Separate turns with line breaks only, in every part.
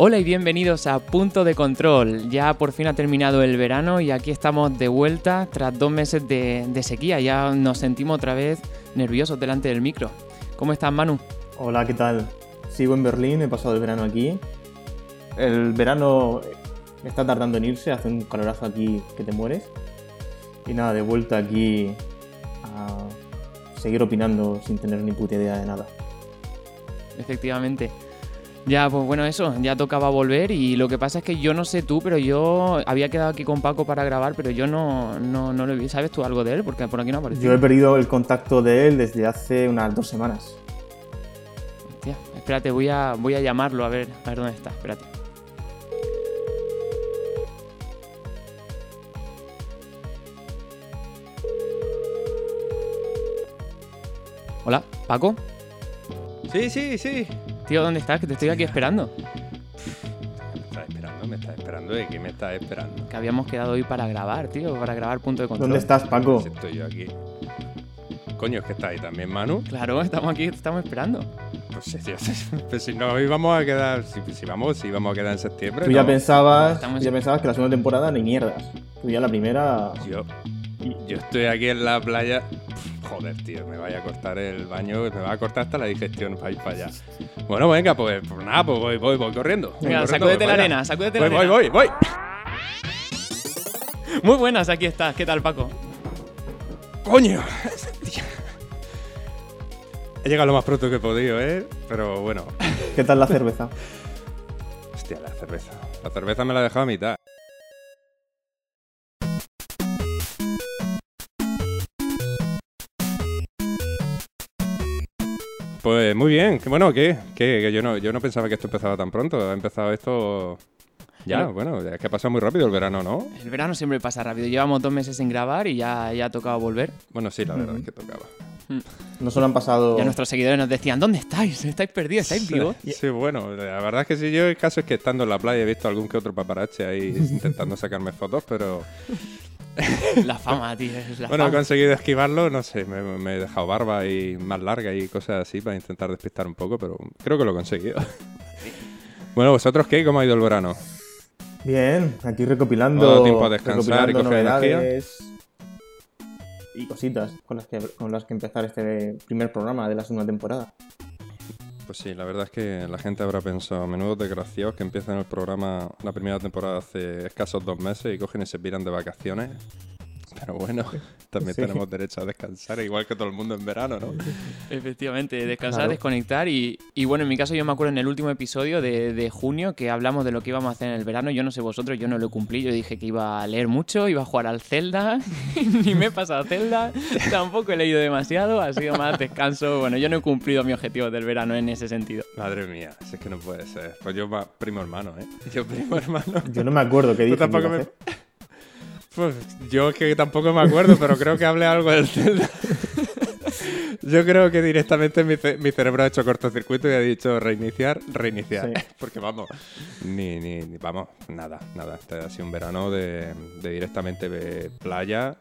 Hola y bienvenidos a Punto de Control. Ya por fin ha terminado el verano y aquí estamos de vuelta tras dos meses de, de sequía. Ya nos sentimos otra vez nerviosos delante del micro. ¿Cómo estás, Manu?
Hola, ¿qué tal? Sigo en Berlín, he pasado el verano aquí. El verano está tardando en irse, hace un calorazo aquí que te mueres. Y nada, de vuelta aquí a seguir opinando sin tener ni puta idea de nada.
Efectivamente. Ya, pues bueno, eso, ya tocaba volver y lo que pasa es que yo no sé tú, pero yo había quedado aquí con Paco para grabar, pero yo no, no, no lo vi. ¿Sabes tú algo de él? Porque por aquí no aparece.
Yo he perdido el contacto de él desde hace unas dos semanas.
Hostia, espérate, voy a, voy a llamarlo a ver, a ver dónde está, espérate. Hola, Paco.
Sí, sí, sí.
Tío, ¿dónde estás? Que te estoy aquí esperando.
Me estás esperando, me estás esperando. ¿De qué me estás esperando?
Que habíamos quedado hoy para grabar, tío, para grabar punto de control.
¿Dónde estás, Paco?
Estoy yo aquí. Coño, es que está ahí también, Manu.
Claro, estamos aquí, te estamos esperando.
Pues si, si- pues si no íbamos a quedar, si, si vamos, si íbamos a quedar en septiembre.
Tú ya
no.
pensabas,
Estamos-
tú ya pensabas que la segunda temporada ni mierdas. Tú ya la primera...
Yo, yo estoy aquí en la playa. Joder, tío, me vaya a cortar el baño, me va a cortar hasta la digestión para ir para allá. Bueno, venga, pues, pues nada, pues voy, voy, voy corriendo. Voy
Venga,
corriendo,
sacúdete
voy
la arena, sacúdete la
Voy,
arena.
voy, voy, voy.
Muy buenas, aquí estás. ¿Qué tal, Paco?
¡Coño! He llegado lo más pronto que he podido, ¿eh? Pero bueno.
¿Qué tal la cerveza?
Hostia, la cerveza. La cerveza me la he dejado a mitad. Muy bien, bueno, ¿qué? ¿Qué? Que yo no, yo no pensaba que esto empezaba tan pronto. Ha empezado esto. Ya, bueno, es que ha pasado muy rápido el verano, ¿no?
El verano siempre pasa rápido. Llevamos dos meses sin grabar y ya, ya ha tocado volver.
Bueno, sí, la verdad es que tocaba.
No solo han pasado...
Ya nuestros seguidores nos decían, ¿dónde estáis? ¿Estáis perdidos? ¿Estáis vivos?
Sí, bueno, la verdad es que sí, yo el caso es que estando en la playa he visto algún que otro paparache ahí intentando sacarme fotos, pero
La fama, tío. Es la
bueno, he conseguido esquivarlo, no sé, me, me he dejado barba y más larga y cosas así para intentar despistar un poco, pero creo que lo he conseguido. bueno, ¿vosotros qué? ¿Cómo ha ido el verano?
Bien, aquí recopilando,
Todo tiempo a descansar y coger
novedades y cositas con las, que, con las que empezar este primer programa de la segunda temporada.
Pues sí, la verdad es que la gente habrá pensado, menudos desgraciados que empiezan el programa, la primera temporada hace escasos dos meses y cogen y se piran de vacaciones. Pero bueno, también
Sí.
tenemos derecho a descansar, igual que todo el mundo en verano, ¿no?
Efectivamente, descansar,
Claro.
desconectar y, y bueno, en mi caso yo me acuerdo en el último episodio de, de junio que hablamos de lo que íbamos a hacer en el verano. Yo no sé vosotros, yo no lo cumplí. Yo dije que iba a leer mucho, iba a jugar al Zelda, ni me he pasado Zelda, tampoco he leído demasiado, ha sido más descanso. Bueno, yo no he cumplido mi objetivo del verano en ese sentido.
Madre mía, si es que no puede ser. Pues yo primo hermano, ¿eh? Yo primo hermano.
Yo no me acuerdo qué
Tú
dije. que
tampoco
a
me... Pues yo es que tampoco me acuerdo, pero creo que hablé algo del Zelda. Yo creo que directamente mi, ce- mi cerebro ha hecho cortocircuito y ha dicho reiniciar, reiniciar.
Sí.
Porque vamos, ni, ni, ni- vamos, nada, nada. Este ha sido un verano de, de directamente de playa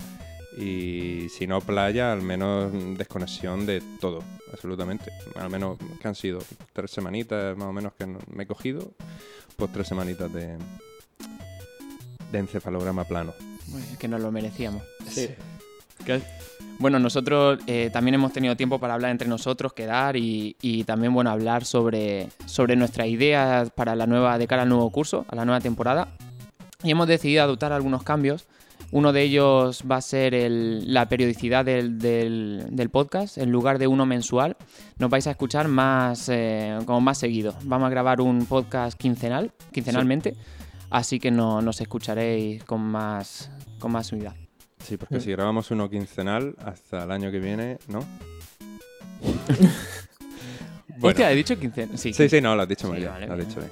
y si no playa, al menos desconexión de todo, absolutamente. Al menos que han sido tres semanitas más o menos que me he cogido, pues tres semanitas de, de encefalograma plano.
Es que nos lo merecíamos.
Sí.
Bueno, nosotros eh, también hemos tenido tiempo para hablar entre nosotros, quedar y, y también bueno hablar sobre, sobre nuestras ideas para la nueva, de cara al nuevo curso, a la nueva temporada. Y hemos decidido adoptar algunos cambios. Uno de ellos va a ser el- la periodicidad del, del- del podcast. En lugar de uno mensual, nos vais a escuchar más, eh, como más seguido. Vamos a grabar un podcast quincenal, quincenalmente. Así que no, nos escucharéis con más, con más unidad.
Sí, porque si grabamos uno quincenal hasta el año que viene, ¿no?
Hostia, he dicho quincenal. Sí,
Sí, sí, no, lo has dicho
Sí, vale,
lo has dicho bien.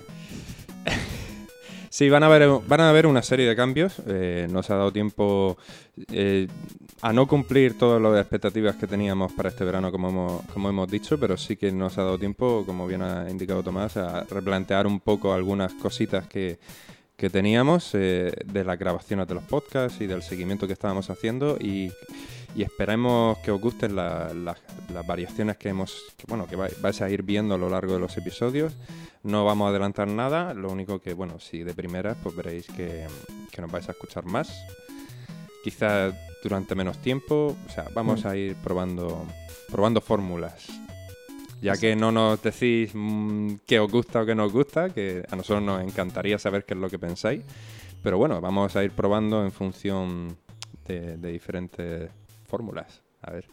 Sí, van a haber, van a haber una serie de cambios. eh, nos ha dado tiempo eh, a no cumplir todas las expectativas que teníamos para este verano, como hemos, como hemos dicho, pero sí que nos ha dado tiempo, como bien ha indicado Tomás, a replantear un poco algunas cositas que, que teníamos eh, de las grabaciones de los podcasts y del seguimiento que estábamos haciendo y, y esperemos que os gusten la- la- las variaciones que hemos, que, bueno, que vai- vais a ir viendo a lo largo de los episodios. No vamos a adelantar nada, lo único que, bueno, si de primeras, pues veréis que, que nos vais a escuchar más. Quizás durante menos tiempo, o sea, vamos
Mm.
a ir probando, probando fórmulas. Ya que no nos decís mm, qué os gusta o qué no os gusta, que a nosotros nos encantaría saber qué es lo que pensáis. Pero bueno, vamos a ir probando en función de, de diferentes fórmulas. A ver.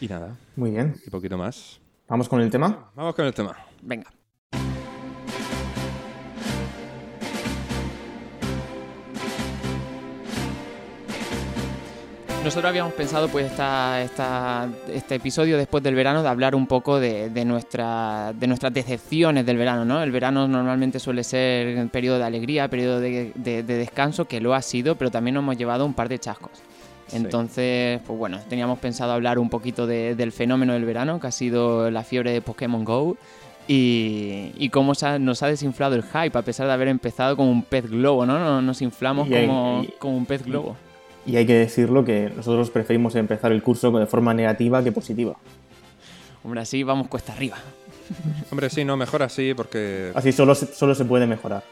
Y nada,
Muy bien.
y poquito más.
Vamos con el tema.
Vamos con el tema.
Venga. Nosotros habíamos pensado, pues, esta, esta- este episodio después del verano de hablar un poco de, de, nuestra, de nuestras decepciones del verano, ¿no? El verano normalmente suele ser un periodo de alegría, periodo de, de- de descanso, que lo ha sido, pero también nos hemos llevado un par de chascos.
Sí.
Entonces, pues bueno, teníamos pensado hablar un poquito de- del fenómeno del verano, que ha sido la fiebre de Pokémon Go, y, y cómo se ha- nos ha desinflado el hype, a pesar de haber empezado como un pez globo, ¿no? Nos, nos inflamos
Y
como,
y-
como un pez globo.
Y hay que decirlo que nosotros preferimos empezar el curso de forma negativa que positiva.
Hombre, así vamos cuesta arriba.
Hombre, sí, no, mejor así porque...
Así solo se, solo se puede mejorar.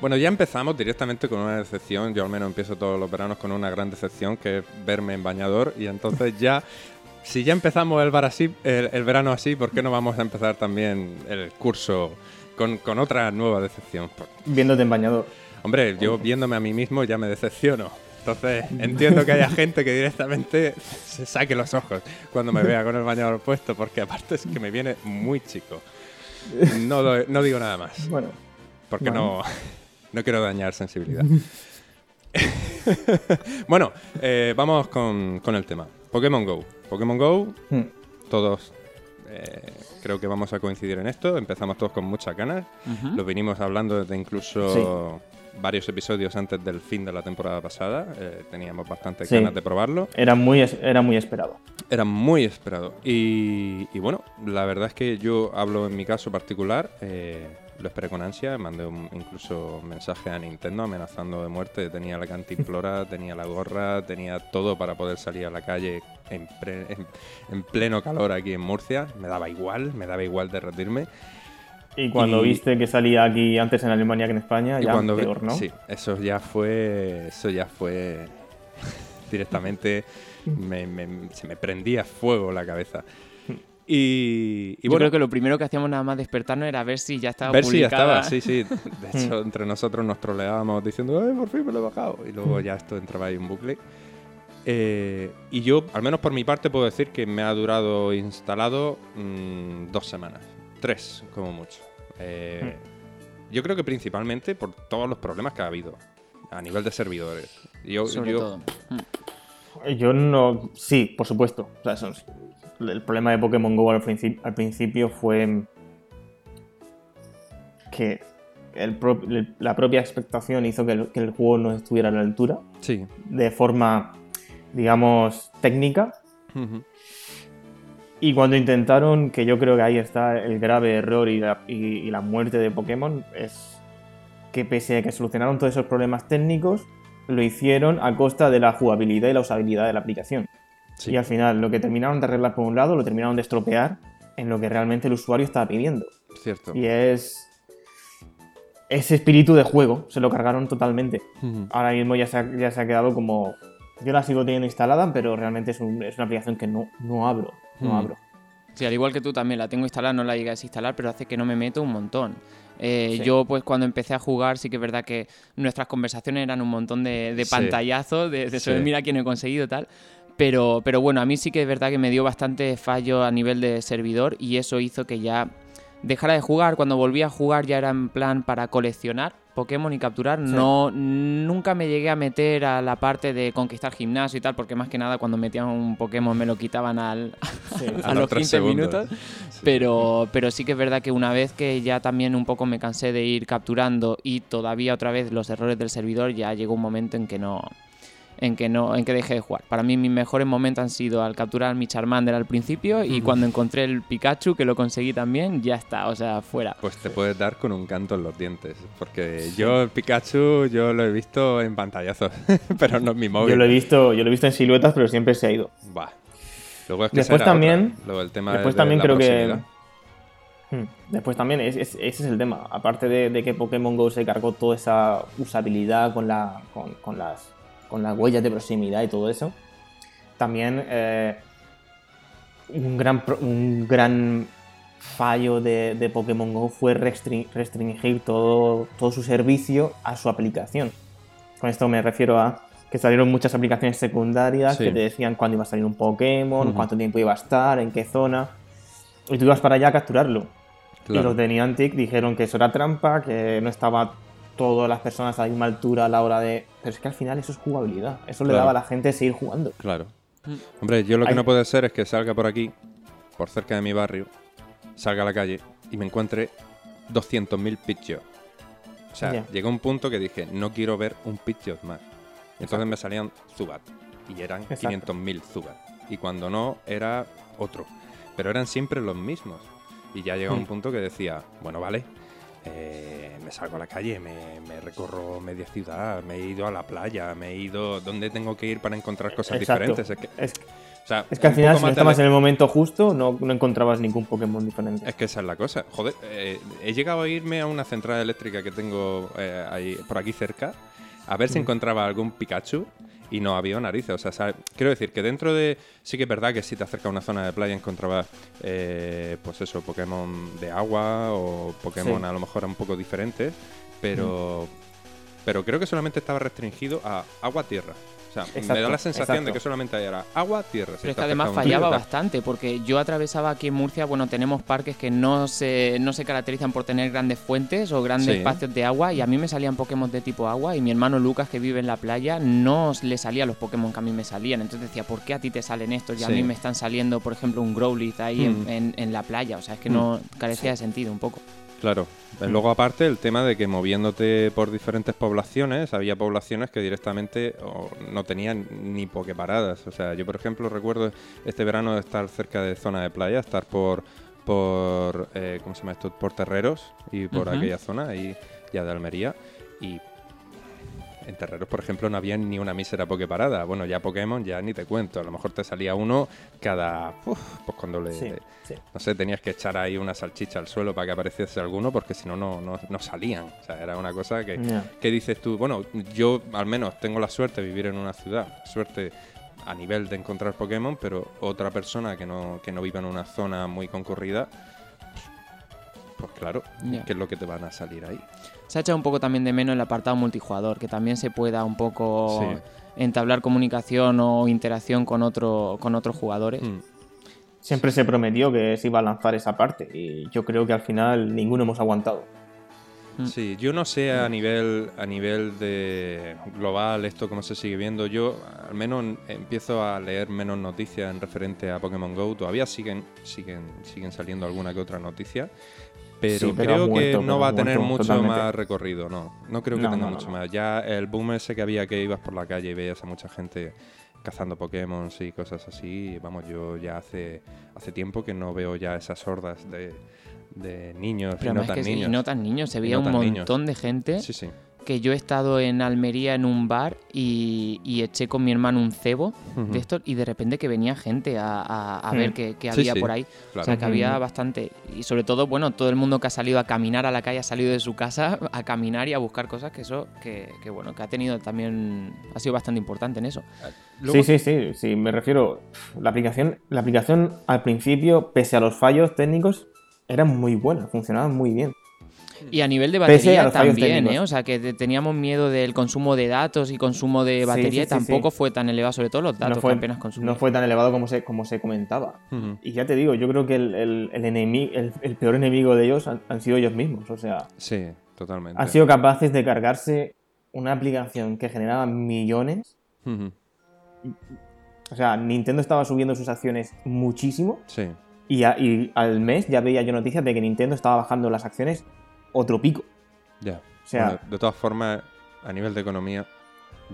Bueno, ya empezamos directamente con una decepción. Yo al menos empiezo todos los veranos con una gran decepción, que es verme en bañador. Y entonces ya, si ya empezamos el, bar así, el, el verano así, ¿por qué no vamos a empezar también el curso con, con otra nueva decepción?
Viéndote en bañador.
Hombre, yo viéndome a mí mismo ya me decepciono. Entonces entiendo que haya gente que directamente se saque los ojos cuando me vea con el bañador puesto, porque aparte es que me viene muy chico. No, no digo nada más,
Bueno,
porque no, no quiero dañar sensibilidad. bueno, eh, vamos con, con el tema. Pokémon Go. Pokémon Go,
hmm,
todos eh, creo que vamos a coincidir en esto. Empezamos todos con muchas ganas.
Ujú.
Lo venimos hablando desde incluso varios episodios antes del fin de la temporada pasada. Eh, teníamos bastantes
Sí.
ganas de probarlo.
era muy, era muy esperado.
Era muy esperado. Y, y bueno, la verdad es que yo hablo en mi caso particular. eh, lo esperé con ansia. Mandé un, incluso mensaje a Nintendo amenazando de muerte. Tenía la cantimplora, tenía la gorra, tenía todo para poder salir a la calle en, pre- en- en pleno calor aquí en Murcia. Me daba igual, me daba igual derretirme.
Y cuando
Y-
viste que salía aquí antes en Alemania que en España, ya
cuando
peor, ¿no?
Sí, eso ya fue. Eso ya fue. directamente. me- me- se me prendía fuego la cabeza. Y, y
Yo
bueno,
creo que lo primero que hacíamos nada más despertarnos era ver si ya estaba
ver si ya estaba, sí, sí. De hecho, entre nosotros nos troleábamos diciendo, ¡ay, por fin me lo he bajado! Y luego ya esto entraba ahí en bucle. Eh, y yo, al menos por mi parte, puedo decir que me ha durado instalado mm, dos semanas. Tres, como mucho. Eh, Yo creo que principalmente por todos los problemas que ha habido a nivel de servidores. Yo,
Sobre
yo-
todo. Mm.
Yo no. Sí, por supuesto. O sea, eso es- el problema de Pokémon Go al, principio al principio fue que el pro- el- la propia expectación hizo que el, que el juego no estuviera a la altura
Sí.
de forma, digamos, técnica. Y cuando intentaron, que yo creo que ahí está el grave error y la, y- y la muerte de Pokémon, es que pese a que solucionaron todos esos problemas técnicos, lo hicieron a costa de la jugabilidad y la usabilidad de la aplicación.
Sí.
Y al final, lo que terminaron de arreglar por un lado, lo terminaron de estropear en lo que realmente el usuario estaba pidiendo.
Cierto.
Y es. Ese espíritu de juego, se lo cargaron totalmente. Ahora mismo ya se ha, ya se ha quedado como. Yo la sigo teniendo instalada, pero realmente es, un- es una aplicación que no, no abro. No
Hmm.
abro.
Sí, al igual que tú también la tengo instalada, no la llegué a desinstalar, pero hace que no me meto un montón. Eh,
Sí.
Yo, pues, cuando empecé a jugar, sí que es verdad que nuestras conversaciones eran un montón de, de
Sí.
pantallazos, de, de eso de
Sí.
mira quién he conseguido tal. Pero, pero bueno, a mí sí que es verdad que me dio bastante fallo a nivel de servidor y eso hizo que ya dejara de jugar. Cuando volví a jugar ya era en plan para coleccionar Pokémon y capturar.
Sí.
No, nunca me llegué a meter a la parte de conquistar gimnasio y tal, porque más que nada cuando metían un Pokémon me lo quitaban al,
Sí.
a
A
los
los tres
15
segundos.
minutos.
Sí.
Pero, pero sí que es verdad que una vez que ya también un poco me cansé de ir capturando y todavía otra vez los errores del servidor, ya llegó un momento en que no, en que no en que dejé de jugar. Para mí mis mejores momentos han sido al capturar mi Charmander al principio y cuando encontré el Pikachu, que lo conseguí también, ya está, o sea, fuera.
Pues te puedes dar con un canto en los dientes. Porque yo, el Pikachu, yo lo he visto en pantallazos, pero no en mi móvil.
Yo lo he visto, yo lo he visto en siluetas, pero siempre se ha ido.
Bah. Luego es que
Después también-
otra. Luego el tema
Después
de
también creo
proximidad.
que. Hmm. Después también, es- es- ese es el tema. Aparte de, de que Pokémon Go se cargó toda esa usabilidad con, la, con, con las, con las huellas de proximidad y todo eso, también eh, un, gran, un gran fallo de, de Pokémon Go fue restri- restringir todo, todo su servicio a su aplicación. Con esto me refiero a que salieron muchas aplicaciones secundarias
Sí.
que te decían cuándo iba a salir un Pokémon, cuánto tiempo iba a estar, en qué zona. Y tú ibas para allá a capturarlo. Y los de Niantic dijeron que eso era trampa, que no estaba todas las personas a la misma altura a la hora de... Pero es que al final eso es jugabilidad. Eso le daba a la gente seguir jugando.
Claro.
Mm.
Hombre, yo lo que
Hay-
no puede ser es que salga por aquí, por cerca de mi barrio, salga a la calle y me encuentre 200.000 Pidgeot. O sea,
Ya.
llegó un punto que dije, no quiero ver un Pidgeot más. Entonces me salían Zubat. Y eran
Exacto.
500.000 Zubat. Y cuando no, era otro. Pero eran siempre los mismos. Y ya llegó
Mm.
un punto que decía, bueno, vale, eh, me salgo a la calle, me, me recorro media ciudad, me he ido a la playa, me he ido... ¿Dónde tengo que ir para encontrar cosas
Exacto.
diferentes? Es que,
Es,
o sea,
es que al final, si no
de
estabas en el momento justo, no, no encontrabas ningún Pokémon diferente.
Es que esa es la cosa. Joder, eh, he llegado a irme a una central eléctrica que tengo eh, ahí, por aquí cerca a ver si
Mm.
encontraba algún Pikachu y no había narices. O sea, quiero decir que dentro de... Sí que es verdad que si te acercas a una zona de playa encontrabas, eh, pues eso, Pokémon de agua o Pokémon
Sí.
a lo mejor un poco diferentes, pero... Pero creo que solamente estaba restringido a agua-tierra. O sea, me da la sensación de que solamente era agua-tierra.
Pero es que además fallaba bastante, porque yo atravesaba aquí en Murcia, bueno, tenemos parques que no se, no se caracterizan por tener grandes fuentes o grandes
Sí.
espacios de agua, y a mí me salían Pokémon de tipo agua, y mi hermano Lucas, que vive en la playa, no le salían los Pokémon que a mí me salían. Entonces decía, ¿por qué a ti te salen estos? Y a
Sí.
mí me están saliendo, por ejemplo, un Growlithe ahí en-
Mm.
en, en la playa. O sea, es que no carecía de sentido un poco.
Claro. Luego aparte el tema de que moviéndote por diferentes poblaciones, había poblaciones que directamente no tenían ni pokeparadas. O sea, yo por ejemplo recuerdo este verano de estar cerca de zona de playa, estar por por eh, ¿cómo se llama esto? por Terreros y por aquella zona ahí ya de Almería y en Terreros, por ejemplo, no había ni una mísera Poképarada. Bueno, ya Pokémon ya ni te cuento. A lo mejor te salía uno cada... uf, pues cuando le...
Sí, sí.
No sé, tenías que echar ahí una salchicha al suelo para que apareciese alguno, porque si no, no, no no salían. O sea, era una cosa que, que dices tú, bueno, yo al menos tengo la suerte de vivir en una ciudad, suerte a nivel de encontrar Pokémon, pero otra persona que no, que no viva en una zona muy concurrida, pues claro,
Ya.
¿qué es lo que te van a salir ahí?
Se ha echado un poco también de menos el apartado multijugador, que también se pueda un poco
Sí.
entablar comunicación o interacción con, otro, con otros jugadores.
Mm.
Siempre se prometió que se iba a lanzar esa parte y yo creo que al final ninguno hemos aguantado.
Mm.
Sí, yo no sé a nivel a nivel de global esto cómo se sigue viendo. Yo al menos empiezo a leer menos noticias en referente a Pokémon Go. Todavía siguen siguen siguen saliendo alguna que otra noticia, pero,
Sí, pero ha
creo
muerto,
que no va a tener mucho
totalmente.
más recorrido. No, no creo que
No,
tenga
no,
mucho
no.
más. Ya el boom ese que había que ibas por la calle y veías a mucha gente cazando Pokémon y cosas así. Vamos, yo ya hace hace tiempo que no veo ya esas hordas de, de niños
Pero
y no tan
que
niños.
y no tan niños, se veía
no
un
niños.
montón de gente
Sí, sí.
que yo he estado en Almería en un bar y, y eché con mi hermano un cebo de estos y de repente que venía gente a, a- a
Mm.
ver qué, había
sí,
por ahí.
claro.
O sea, que había bastante. Y sobre todo, bueno, todo el mundo que ha salido a caminar a la calle ha salido de su casa a caminar y a buscar cosas que eso, que, que bueno, que ha tenido también, ha sido bastante importante en eso.
Luego-
Sí, sí, sí, sí, me refiero. La aplicación, la aplicación al principio, pese a los fallos técnicos, era muy buena, funcionaba muy bien.
Y a nivel de batería también. ¿eh? O sea, que te- teníamos miedo del consumo de datos y consumo de
Sí,
batería
sí,
tampoco
sí.
fue tan elevado, sobre todo los datos
no fue,
que apenas consumía.
no fue tan elevado como se, como se comentaba. Y ya te digo, yo creo que el, el, el, el, el peor enemigo de ellos han, han sido ellos mismos. O sea,
Sí, totalmente.
han sido capaces de cargarse una aplicación que generaba millones. O sea, Nintendo estaba subiendo sus acciones muchísimo.
Sí,
Y, a- y al mes ya veía yo noticias de que Nintendo estaba bajando las acciones otro pico.
ya.
O sea,
Bueno, de todas formas, a nivel de economía,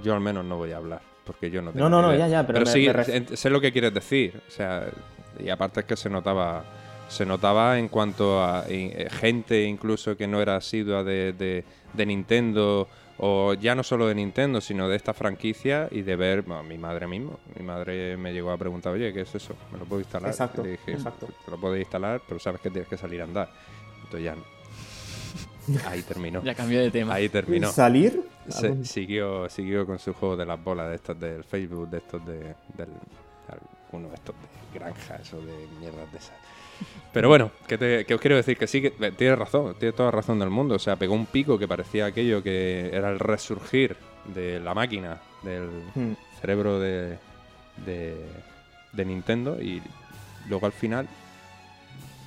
yo al menos no voy a hablar. porque yo no tengo
No, no, no, ya, ya, pero me-
sí,
me ref-
en- sé lo que quieres decir. O sea, y aparte es que se notaba se notaba en cuanto a eh, gente incluso que no era asidua de, de- de Nintendo o ya no solo de Nintendo, sino de esta franquicia y de ver, bueno, mi madre mismo, mi madre me llegó a preguntar, oye, ¿qué es eso? ¿Me lo puedo instalar?
Exacto,
le dije,
exacto.
te lo puedes instalar, pero sabes que tienes que salir a andar. Entonces ya no. Ahí terminó.
Ya cambió de tema.
Ahí terminó.
¿Salir?
Se- siguió, siguió con su juego de las bolas de estos del Facebook, de estos de. del. alguno de estos de granja, eso de mierdas de esas. Pero bueno, que, te- que os quiero decir que sí, que eh, tienes razón, tiene toda la razón del mundo. O sea, pegó un pico que parecía aquello que era el resurgir de la máquina, del
Hmm.
cerebro de, de, de Nintendo y luego al final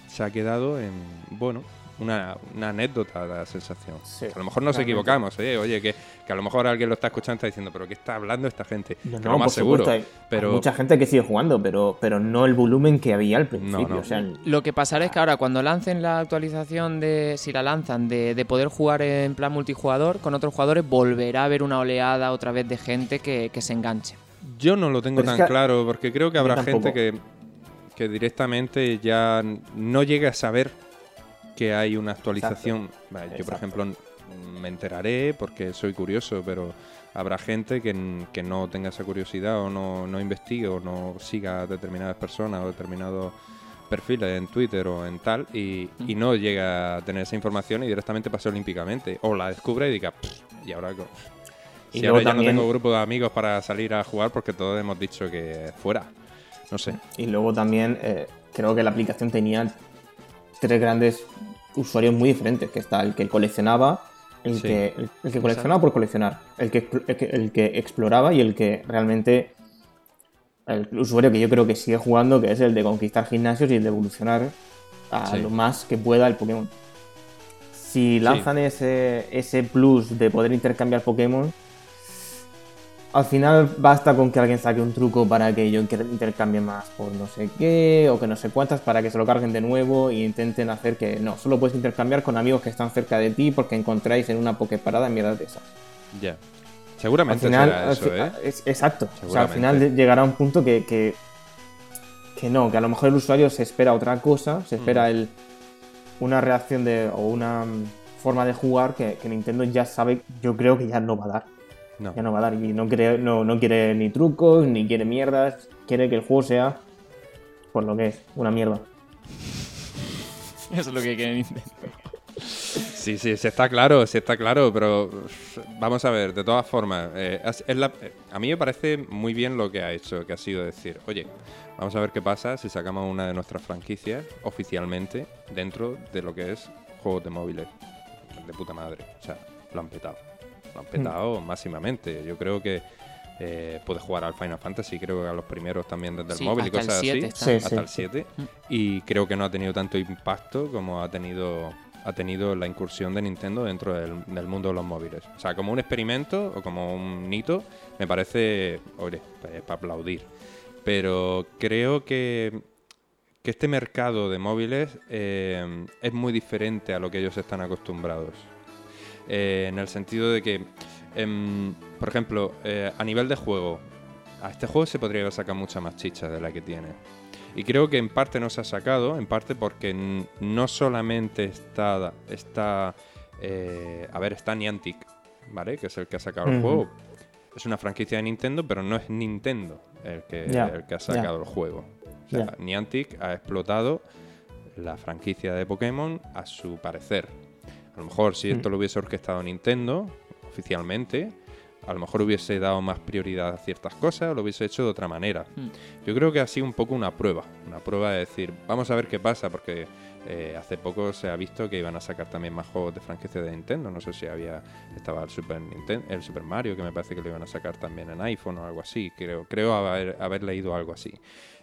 se ha quedado en, bueno, una, una anécdota la sensación.
Sí,
a lo mejor nos equivocamos, ¿eh? oye, que, que a lo mejor alguien lo está escuchando y está diciendo, pero ¿qué está hablando esta gente?
No,
Que
no,
lo más seguro.
supuesto, hay,
pero-
hay mucha gente que sigue jugando, pero, pero no el volumen que había al principio.
no.
O sea,
Lo que pasará es que ahora cuando lancen la actualización de, si la lanzan, de, de poder jugar en plan multijugador con otros jugadores, volverá a haber una oleada otra vez de gente que, que se enganche.
Yo no lo tengo
Pero es
tan
que-
claro, porque creo que habrá gente que, que directamente ya no llegue a saber que hay una actualización. Vale, yo, por ejemplo, me enteraré porque soy curioso, pero habrá gente que, que no tenga esa curiosidad o no, no investigue o no siga a determinadas personas o determinados perfiles en Twitter o en tal y, y no llega a tener esa información y directamente pase olímpicamente. O la descubre y diga, "Pff, y ahora...
Y
Si ahora ya
también-
no tengo grupo de amigos para salir a jugar porque todos hemos dicho que fuera. No sé.
Y luego también eh, creo que la aplicación tenía tres grandes usuarios muy diferentes, que está el que coleccionaba, el,
Sí.
que, el, el que coleccionaba por coleccionar, el que, el que, el que exploraba y el que realmente... El usuario que yo creo que sigue jugando, que es el de conquistar gimnasios y el de evolucionar a
Sí.
lo más que pueda el Pokémon. Si lanzan ese, ese plus de poder intercambiar Pokémon, al final basta con que alguien saque un truco para que yo inter- intercambie más por no sé qué o que no sé cuántas para que se lo carguen de nuevo e intenten hacer que no, solo puedes intercambiar con amigos que están cerca de ti porque encontráis en una Poképarada en mierda de esas.
Ya. Seguramente
final,
será
al
eso,
fi-
¿eh?
es- exacto. O sea, al final llegará un punto que, que, que no, que a lo mejor el usuario se espera otra cosa, se espera
Mm.
el, una reacción de, o una forma de jugar que, que Nintendo ya sabe, yo creo que ya no va a dar.
No.
Ya no va a dar. Y no, cree, no, no quiere ni trucos, ni quiere mierdas. Quiere que el juego sea, por lo que es, una mierda.
Eso es lo que quieren Nintendo.
Sí, sí, sí está claro, sí está claro, pero vamos a ver, de todas formas, eh, es- es la- eh, a mí me parece muy bien lo que ha hecho, que ha sido decir, oye, vamos a ver qué pasa si sacamos una de nuestras franquicias oficialmente dentro de lo que es juegos de móviles. De puta madre, o sea, lo han petado. Lo han petado máximamente. Yo creo que eh, puedes jugar al Final Fantasy, creo que a los primeros también desde
Sí,
el móvil y
hasta el
cosas
7
así.
Sí,
hasta
sí.
el 7
Mm.
y creo que no ha tenido tanto impacto como ha tenido ha tenido la incursión de Nintendo dentro del, del mundo de los móviles. O sea, como un experimento o como un hito, me parece, oye, para aplaudir. Pero creo que, que este mercado de móviles eh, es muy diferente a lo que ellos están acostumbrados. Eh, en el sentido de que, em, por ejemplo, eh, a nivel de juego, a este juego se podría haber sacado mucha más chicha de la que tiene. Y creo que en parte no se ha sacado, en parte porque no solamente está, está eh, a ver, está Niantic, ¿vale? Que es el que ha sacado el juego. Es una franquicia de Nintendo, pero no es Nintendo el que,
Ya,
el que ha sacado el juego. O sea. Niantic ha explotado la franquicia de Pokémon a su parecer. A lo mejor si esto
Mm.
lo hubiese orquestado Nintendo oficialmente, a lo mejor hubiese dado más prioridad a ciertas cosas, lo hubiese hecho de otra manera.
Mm.
Yo creo que ha sido un poco una prueba, una prueba de decir, vamos a ver qué pasa, porque eh, hace poco se ha visto que iban a sacar también más juegos de franquicia de Nintendo. No sé si había estaba el Super Ninten- el Super Mario, que me parece que lo iban a sacar también en iPhone o algo así. Creo, creo haber, haber leído algo así.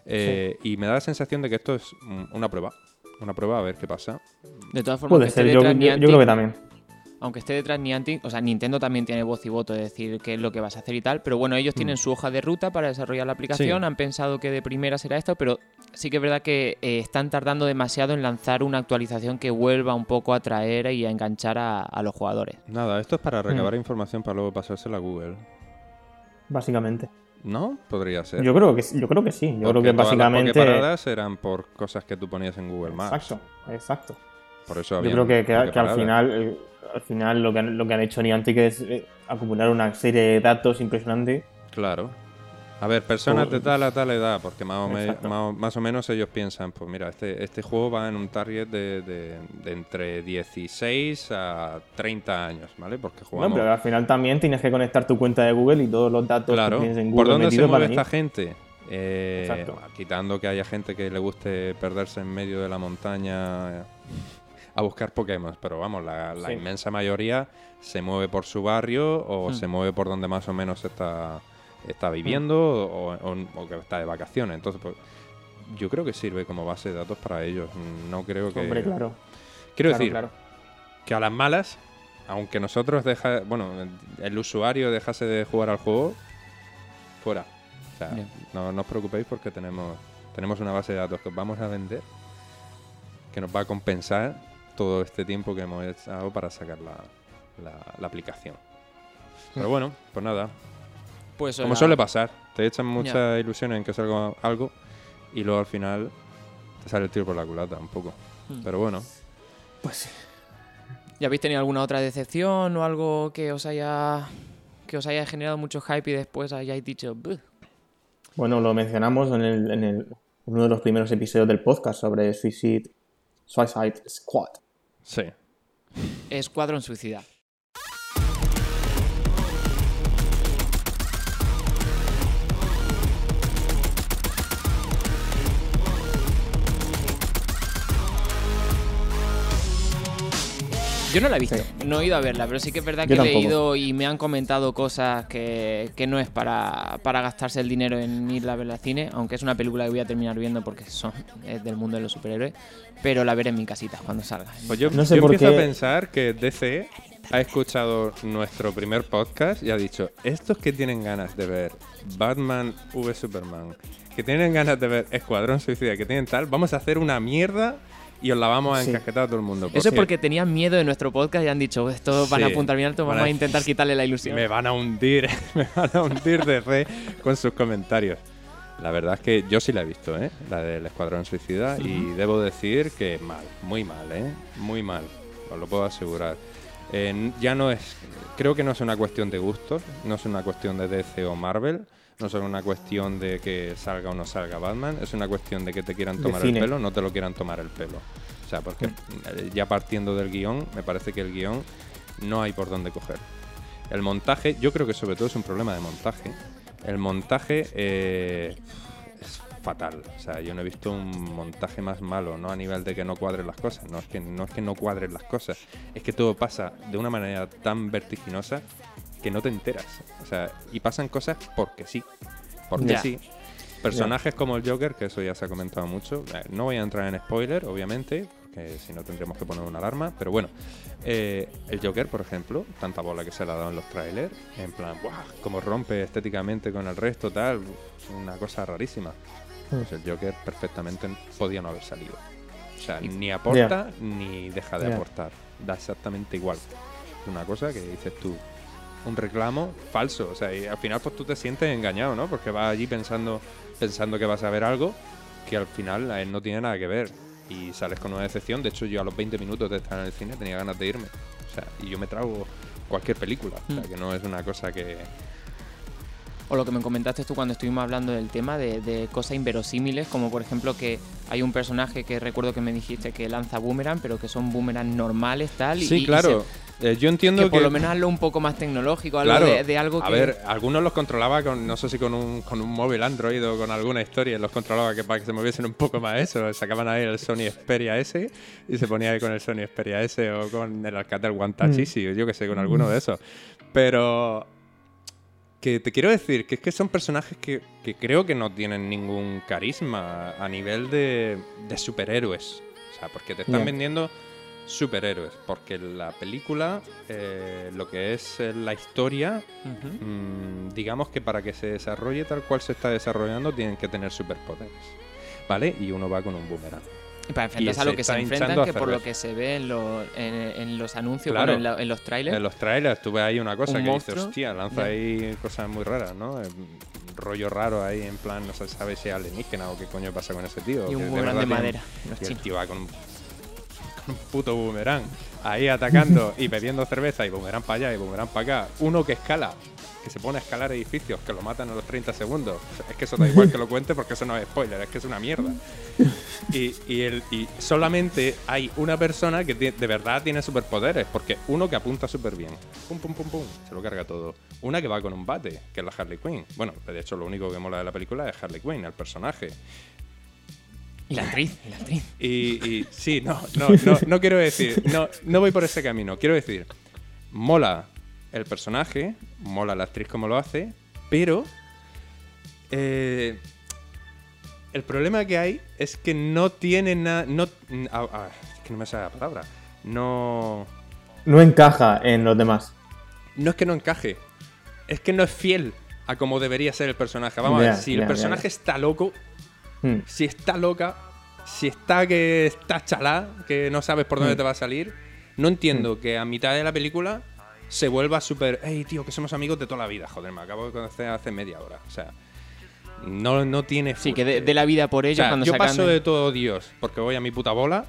Eh, Y me da la sensación de que esto es una prueba, una prueba a ver qué pasa.
De todas formas,
Puede ser, yo, creo que también.
aunque esté detrás Niantic, o sea, Nintendo también tiene voz y voto de decir qué es lo que vas a hacer y tal, pero bueno, ellos tienen su hoja de ruta para desarrollar la aplicación,
Mm. Sí.
han pensado que de primera será esto, pero sí que es verdad que eh, están tardando demasiado en lanzar una actualización que vuelva un poco a atraer y a enganchar a, a los jugadores.
Nada, esto es para recabar información para luego pasársela a Google.
Básicamente.
¿No? Podría ser.
Yo creo que, sí- yo creo que sí. Yo creo
Porque
que
todas las
básicamente.
Poképaradas eran por cosas que tú ponías en Google Maps.
Exacto, exacto.
Por eso
Yo
había
creo que, que- que al final, eh, al final lo que han, lo que han hecho Niantic es eh, acumular una serie de datos impresionante.
Claro. A ver, personas de
Por-
tal a tal edad, porque más o, me- más, o- más o menos ellos piensan, pues mira, este, este juego va en un target de, de- de entre 16 a 30 años, ¿vale? Porque
Bueno,
jugamos...
pero al final también tienes que conectar tu cuenta de Google y todos los datos
claro,
que tienes en
¿por
Google
dónde se mueve esta gente? Eh,
Exacto.
quitando que haya gente que le guste perderse en medio de la montaña a buscar Pokémon, pero vamos, la, la
Sí.
inmensa mayoría se mueve por su barrio o
Hmm.
se mueve por donde más o menos está, está viviendo o, o- o que está de vacaciones. Entonces, pues, yo creo que sirve como base de datos para ellos. No creo que...
Hombre, claro.
Quiero
claro,
decir
claro.
que a las malas, aunque nosotros deja, bueno, el usuario dejase de jugar al juego, fuera. O sea, no, no os preocupéis porque tenemos, tenemos una base de datos que os vamos a vender que nos va a compensar todo este tiempo que hemos echado para sacar la, la- la aplicación. Pero bueno, pues nada,
Pues
como
la-
suele pasar, te echan muchas ilusiones en que salga algo y luego al final te sale el tiro por la culata un poco.
Hmm.
Pero bueno,
Pues sí.
¿Y habéis tenido alguna otra decepción o algo que os haya que os haya generado mucho hype y después hayáis dicho "Buh"?
Bueno, lo mencionamos en, el, en, el- uno de los primeros episodios del podcast sobre Suicide, Suicide Squad.
sí.
Escuadrón Suicida. Yo no la he visto,
Sí.
no he ido a verla, pero sí que es verdad
Yo
que he leído y me han comentado cosas que, que no es para, para gastarse el dinero en ir a verla al cine, aunque es una película que voy a terminar viendo porque son, es del mundo de los superhéroes, pero la veré en mi casita cuando salga.
Pues yo,
No sé
yo
por
empiezo
qué-
a pensar que DC ha escuchado nuestro primer podcast y ha dicho, estos que tienen ganas de ver Batman v Superman, que tienen ganas de ver Escuadrón Suicida, que tienen tal, vamos a hacer una mierda y os la vamos a
Sí.
encajetar a todo el mundo.
Eso es porque tenían miedo de nuestro podcast y han dicho, esto van a
Sí,
apuntar bien alto,
van
vamos
a-
a intentar quitarle la ilusión.
me van a hundir, me van a hundir DC con sus comentarios. La verdad es que yo sí la he visto, ¿eh? La del Escuadrón Suicida y debo decir que mal, muy mal, ¿eh? Muy mal, os lo puedo asegurar. Eh, ya no es, creo que no es una cuestión de gustos, no es una cuestión de DC o Marvel, no es una cuestión de que salga o no salga Batman, es una cuestión de que te quieran tomar el pelo, no te lo quieran tomar el pelo. O sea, porque eh, ya partiendo del guion, me parece que el guion no hay por dónde coger. El montaje, yo creo que sobre todo es un problema de montaje. El montaje eh, es fatal. O sea, yo no he visto un montaje más malo, no a nivel de que no cuadren las cosas. No es que no, es que no cuadren las cosas. Es que todo pasa de una manera tan vertiginosa que no te enteras. O sea, y pasan cosas porque sí. Porque sí. Personajes como el Joker, que eso ya se ha comentado mucho. eh, No voy a entrar en spoiler, obviamente, porque si no tendríamos que poner una alarma. Pero bueno, eh, el Joker, por ejemplo, tanta bola que se le ha dado en los trailers, en plan, ¡buah! Como rompe estéticamente con el resto, tal, una cosa rarísima. Pues el Joker perfectamente podía no haber salido. O sea, ni aporta ni deja de aportar. Da exactamente igual. Una cosa que dices tú, un reclamo falso. O sea, y al final pues tú te sientes engañado, ¿no? Porque vas allí pensando, pensando que vas a ver algo que al final eh, no tiene nada que ver. Y sales con una decepción. De hecho, yo a los 20 minutos de estar en el cine tenía ganas de irme. O sea, y yo me trago cualquier película. O sea,
Mm.
que no es una cosa que...
O lo que me comentaste tú cuando estuvimos hablando del tema de, de cosas inverosímiles, como por ejemplo que hay un personaje que recuerdo que me dijiste que lanza boomerang, pero que son boomerang normales, tal.
Sí,
y
claro. Eh, yo entiendo
que
que...
por lo menos hazlo un poco más tecnológico, algo
Claro,
de, de algo
a
que.
ver, algunos los controlaba con, no sé si con un, con un móvil Android o con alguna historia, los controlaba que para que se moviesen un poco más eso, sacaban ahí el Sony Xperia S y se ponía ahí con el Sony Xperia S o con el Alcatel One Touch
Mm.
Easy, o yo que sé, con alguno de esos. Pero que te quiero decir que es que son personajes que, que creo que no tienen ningún carisma a nivel de, de superhéroes. O sea, porque te están vendiendo superhéroes. Porque la película, eh, lo que es eh, la historia, mm, digamos que para que se desarrolle tal cual se está desarrollando, tienen que tener superpoderes. ¿Vale? Y uno va con un boomerang.
Y para enfrentarse a lo que se enfrentan, que por lo que se ve en, lo- en, en los anuncios,
Claro.
bueno, en, la- en los trailers.
En los trailers tuve ahí una cosa
Un
que
monstruo.
dices, hostia, lanza ahí cosas muy raras, ¿no? Eh, rollo raro ahí, en plan, no se sabe si es alienígena o qué coño pasa con ese tío.
Y un
de
boomerang de
tiene-
madera. Los
y el
chinos.
tío va con un, puto boomerang ahí atacando y bebiendo cerveza y boomerang para allá y boomerang para acá. Uno que escala, que se pone a escalar edificios, que lo matan a los 30 segundos. Es que eso da igual que lo cuente porque eso no es spoiler, es que es una mierda. Y, y, el, y solamente hay una persona que de verdad tiene superpoderes, porque uno que apunta súper bien, pum, pum, pum, pum, se lo carga todo. Una que va con un bate, que es la Harley Quinn. Bueno, de hecho lo único que mola de la película es Harley Quinn, el personaje.
Y la actriz, y la actriz.
Y, y sí, no, no, no, no quiero decir, no, no voy por ese camino. Quiero decir, mola el personaje, mola la actriz como lo hace, pero eh, el problema que hay es que no tiene nada, no, ah, ah, es que no me sale la palabra, no,
No encaja en los demás.
no es que no encaje, es que no es fiel a como debería ser el personaje. Vamos a ver, si el personaje está loco,
Hmm.
si está loca, si está que está chalá, que no sabes por dónde
Mm.
te va a salir, no entiendo que a mitad de la película se vuelva súper, hey tío, que somos amigos de toda la vida, joder, me acabo de conocer hace media hora. O sea, no, no tiene...
Sí, que de, de la vida por
O
ellos
sea,
cuando
yo
sacan...
paso de todo Dios porque voy a mi puta bola,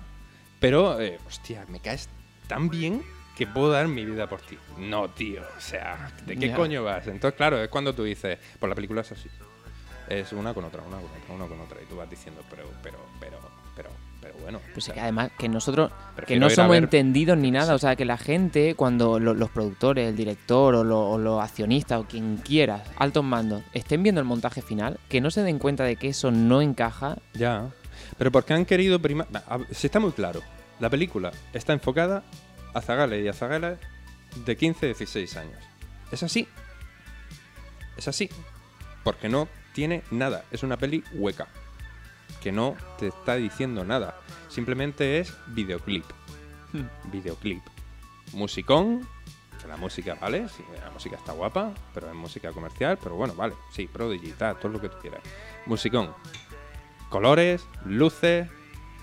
pero, eh, hostia, me caes tan bien que puedo dar mi vida por ti. No, tío, o sea, ¿de qué coño vas? Entonces, claro, es cuando tú dices, pues la película es así. Es una con otra, una con otra, una con otra. Y tú vas diciendo, pero, pero, pero, pero, pero bueno.
Pues que además que nosotros que no somos
ver-
entendidos ni nada, o sea, que la gente cuando lo- los productores, el director o, lo- o los accionistas o quien quiera, altos mandos, estén viendo el montaje final, que no se den cuenta de que eso no encaja,
Ya. Pero porque han querido primar. Si está muy claro. La película está enfocada a Zagales y a Zagales de 15, 16 años. Es así. Es así. Porque no tiene nada. Es una peli hueca. Que no te está diciendo nada. Simplemente es videoclip. videoclip. Musicón. que La música, ¿vale? Sí, la música está guapa, pero es música comercial, pero bueno, vale. Sí, Prodigy, tal, todo lo que tú quieras. Musicón. Colores, luces,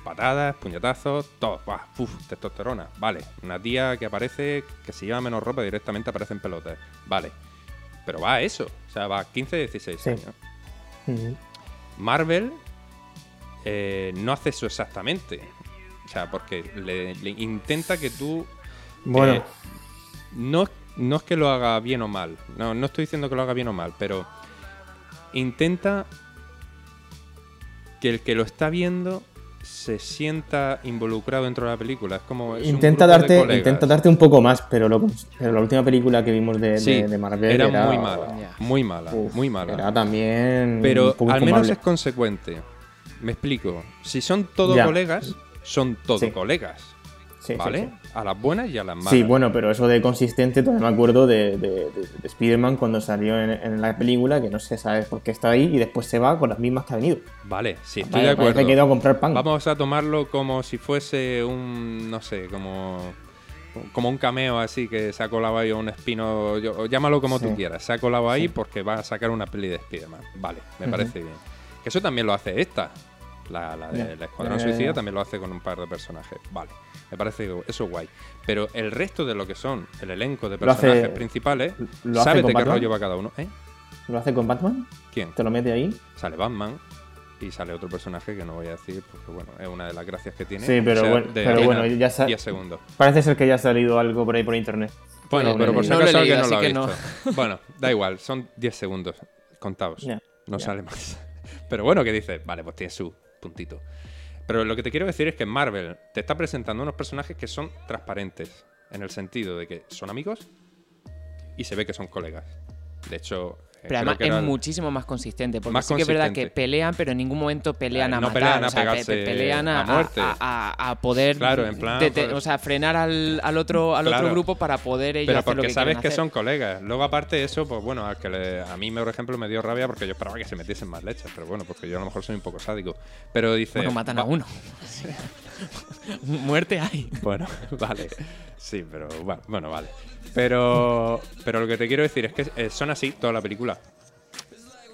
patadas, puñetazos, todo. Buah, uf, testosterona. Vale. Una tía que aparece, que si lleva menos ropa directamente aparece en pelotas. Vale. Pero va a eso. O sea, va a 15, 16
Sí.
años. Marvel eh, no hace eso exactamente. O sea, porque le, le intenta que tú.
Bueno,
eh, no, no es que lo haga bien o mal. No, no estoy diciendo que lo haga bien o mal, pero intenta que el que lo está viendo se sienta involucrado dentro de la película. Es como. es
intenta darte, intenta darte un poco más, pero, lo, pero la última película que vimos de, de-
Sí,
de Marvel
era,
era,
muy mala. Muy mala.
Uf,
muy mala.
Era también.
Pero
un poco
al menos es consecuente. Me explico. Si son todos
Ya.
colegas, son todos
Sí.
colegas.
Sí,
¿Vale?
sí.
A las buenas y a las malas.
Sí, bueno, pero eso de consistente, todavía me acuerdo de, de, de- de Spider-Man cuando salió en, en la película, que no se sabe por qué está ahí y después se va con las mismas que ha venido.
Vale, sí, estoy
Vale,
de acuerdo.
que a comprar pan.
Vamos a tomarlo como si fuese un, no sé, como como un cameo así que se ha colado ahí o un espino, yo- llámalo como tú quieras. Se ha colado ahí
Sí.
porque va a sacar una peli de Spider-Man. Vale, me parece bien. Que eso también lo hace esta. La, la de Escuadrón
ya,
Suicida también lo hace con un par de personajes. Vale, me parece eso guay. Pero el resto de lo que son el elenco de
Lo hace-
personajes principales,
¿Lo hace
¿sabes de qué
Batman?
rollo va cada uno? ¿Eh?
¿Lo hace con Batman?
¿Quién?
¿Te lo mete ahí?
Sale Batman y sale otro personaje que no voy a decir porque, bueno, es una de las gracias que tiene.
Sí, pero
O sea,
bueno- pero bueno, ya sa-
10 segundos.
Parece ser que ya ha salido algo por ahí por internet.
Bueno,
Pero
pero por si
no
acaso alguien
leído,
no lo ha
que no.
visto. Bueno, da igual, son 10 segundos contados. No sale más. Pero bueno, que dices, vale, pues tiene su Pero lo que te quiero decir es que Marvel te está presentando unos personajes que son transparentes. En el sentido de que son amigos y se ve que son colegas. De hecho,
pero
creo
además es muchísimo más consistente, porque
Más
sí que es verdad que pelean, pero en ningún momento pelean
Ah,
a
no
matar,
pelean a
o sea, pe-
pegarse
pe- pelean a,
a muerte.
a- a- a poder
Claro, en plan,
dete- o sea, frenar al, al otro al
Claro.
otro grupo para poder ellos
Pero
hacer lo
porque
que
sabes que
hacer.
son colegas. Luego, aparte de eso, pues bueno, al que le- a mí, por ejemplo, me dio rabia porque yo esperaba que se metiesen más leches. Pero bueno, porque yo a lo mejor soy un poco sádico. Pero dice.
Bueno, matan a uno. Muerte hay.
Bueno, vale. Sí, pero bueno, vale. Pero, pero lo que te quiero decir es que eh, son así toda la película.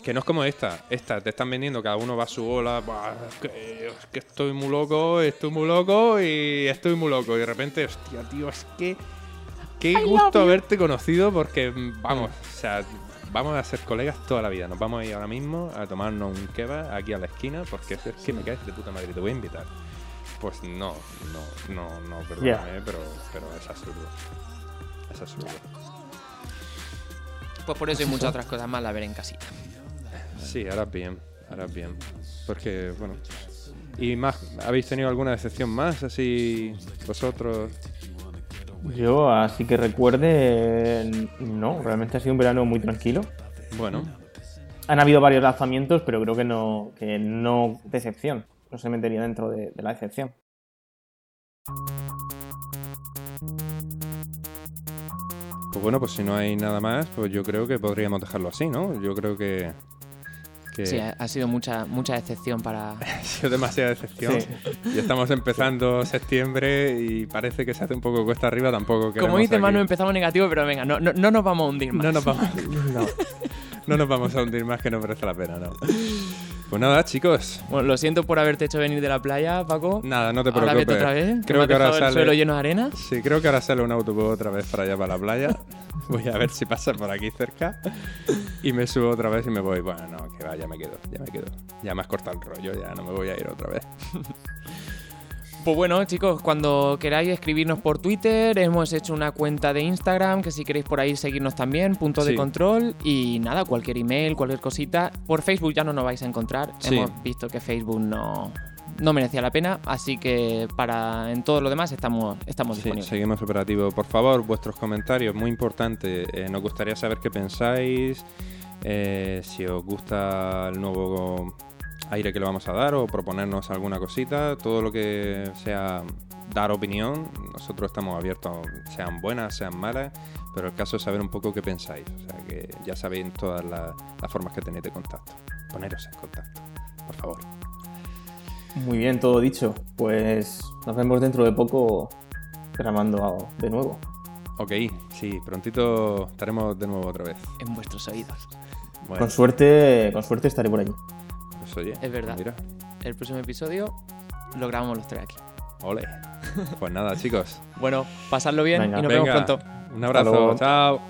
Que no es como esta. Esta te están vendiendo, cada uno va a su bola. "Buah, es, que, es que estoy muy loco, estoy muy loco y estoy muy loco. Y de repente, hostia, tío, es que. Qué gusto haberte conocido porque, vamos, o sea, vamos a ser colegas toda la vida. Nos vamos a ir ahora mismo a tomarnos un kebab aquí a la esquina porque es que me caes de puta madre. Te voy a invitar. Pues no, no, no, no, perdóname, pero, pero es absurdo. Es absurdo.
Pues por eso hay muchas otras cosas más a ver en casita.
Sí, ahora bien, ahora bien. Porque, bueno. ¿Y más? ¿Habéis tenido alguna decepción más así vosotros?
Yo, así que recuerde, no, realmente ha sido un verano muy tranquilo.
Bueno.
Han habido varios lanzamientos, pero creo que no, que no decepción. No se metería dentro de, de la decepción.
Pues bueno, pues si no hay nada más, pues yo creo que podríamos dejarlo así, ¿no? Yo creo que... que...
Sí, ha, sido mucha, mucha decepción para...
ha sido demasiada decepción. Y estamos empezando septiembre y parece que se hace un poco cuesta arriba, tampoco
Como dice
aquí.
Manu, empezamos negativo, pero venga, no, no, no nos vamos a hundir más.
No nos vamos, no. no nos vamos a hundir más que no merece la pena, ¿no? Pues nada, chicos.
Bueno, lo siento por haberte hecho venir de la playa, Paco.
Nada, no te
Ahora
preocupes.
vete otra vez.
Creo que ahora
el
sale...
suelo lleno de arena.
Sí, creo que ahora sale un autobús otra vez para allá, para la playa. Voy a ver si pasa por aquí cerca. Y me subo otra vez y me voy. Bueno, no, que va, ya me quedo, ya me quedo. Ya me has cortado el rollo, ya no me voy a ir otra vez.
Pues bueno, chicos, cuando queráis escribirnos por Twitter, hemos hecho una cuenta de Instagram, que si queréis por ahí seguirnos también, punto de control. Y nada, cualquier email, cualquier cosita. Por Facebook ya no nos vais a encontrar.
Sí.
Hemos visto que Facebook no, no merecía la pena. Así que para en todo lo demás estamos, estamos
Sí,
disponibles.
seguimos operativo. Por favor, vuestros comentarios, muy importante. Eh, nos gustaría saber qué pensáis, eh, si os gusta el nuevo aire que le vamos a dar o proponernos alguna cosita. Todo lo que sea dar opinión, nosotros estamos abiertos, sean buenas, sean malas, pero el caso es saber un poco qué pensáis. O sea, que ya sabéis todas las, las formas que tenéis de contacto. Poneros en contacto, por favor.
Muy bien, todo dicho. Pues nos vemos dentro de poco grabando de nuevo.
Ok, sí, prontito estaremos de nuevo otra vez.
En vuestros oídos.
Bueno,
Con suerte, con suerte estaré por allí.
Pues oye,
Es verdad.
Mira,
El próximo episodio lo grabamos los tres aquí.
ole. Pues nada, chicos.
Bueno, pasadlo bien
Venga.
y nos
Venga,
vemos pronto.
Un abrazo. Chao.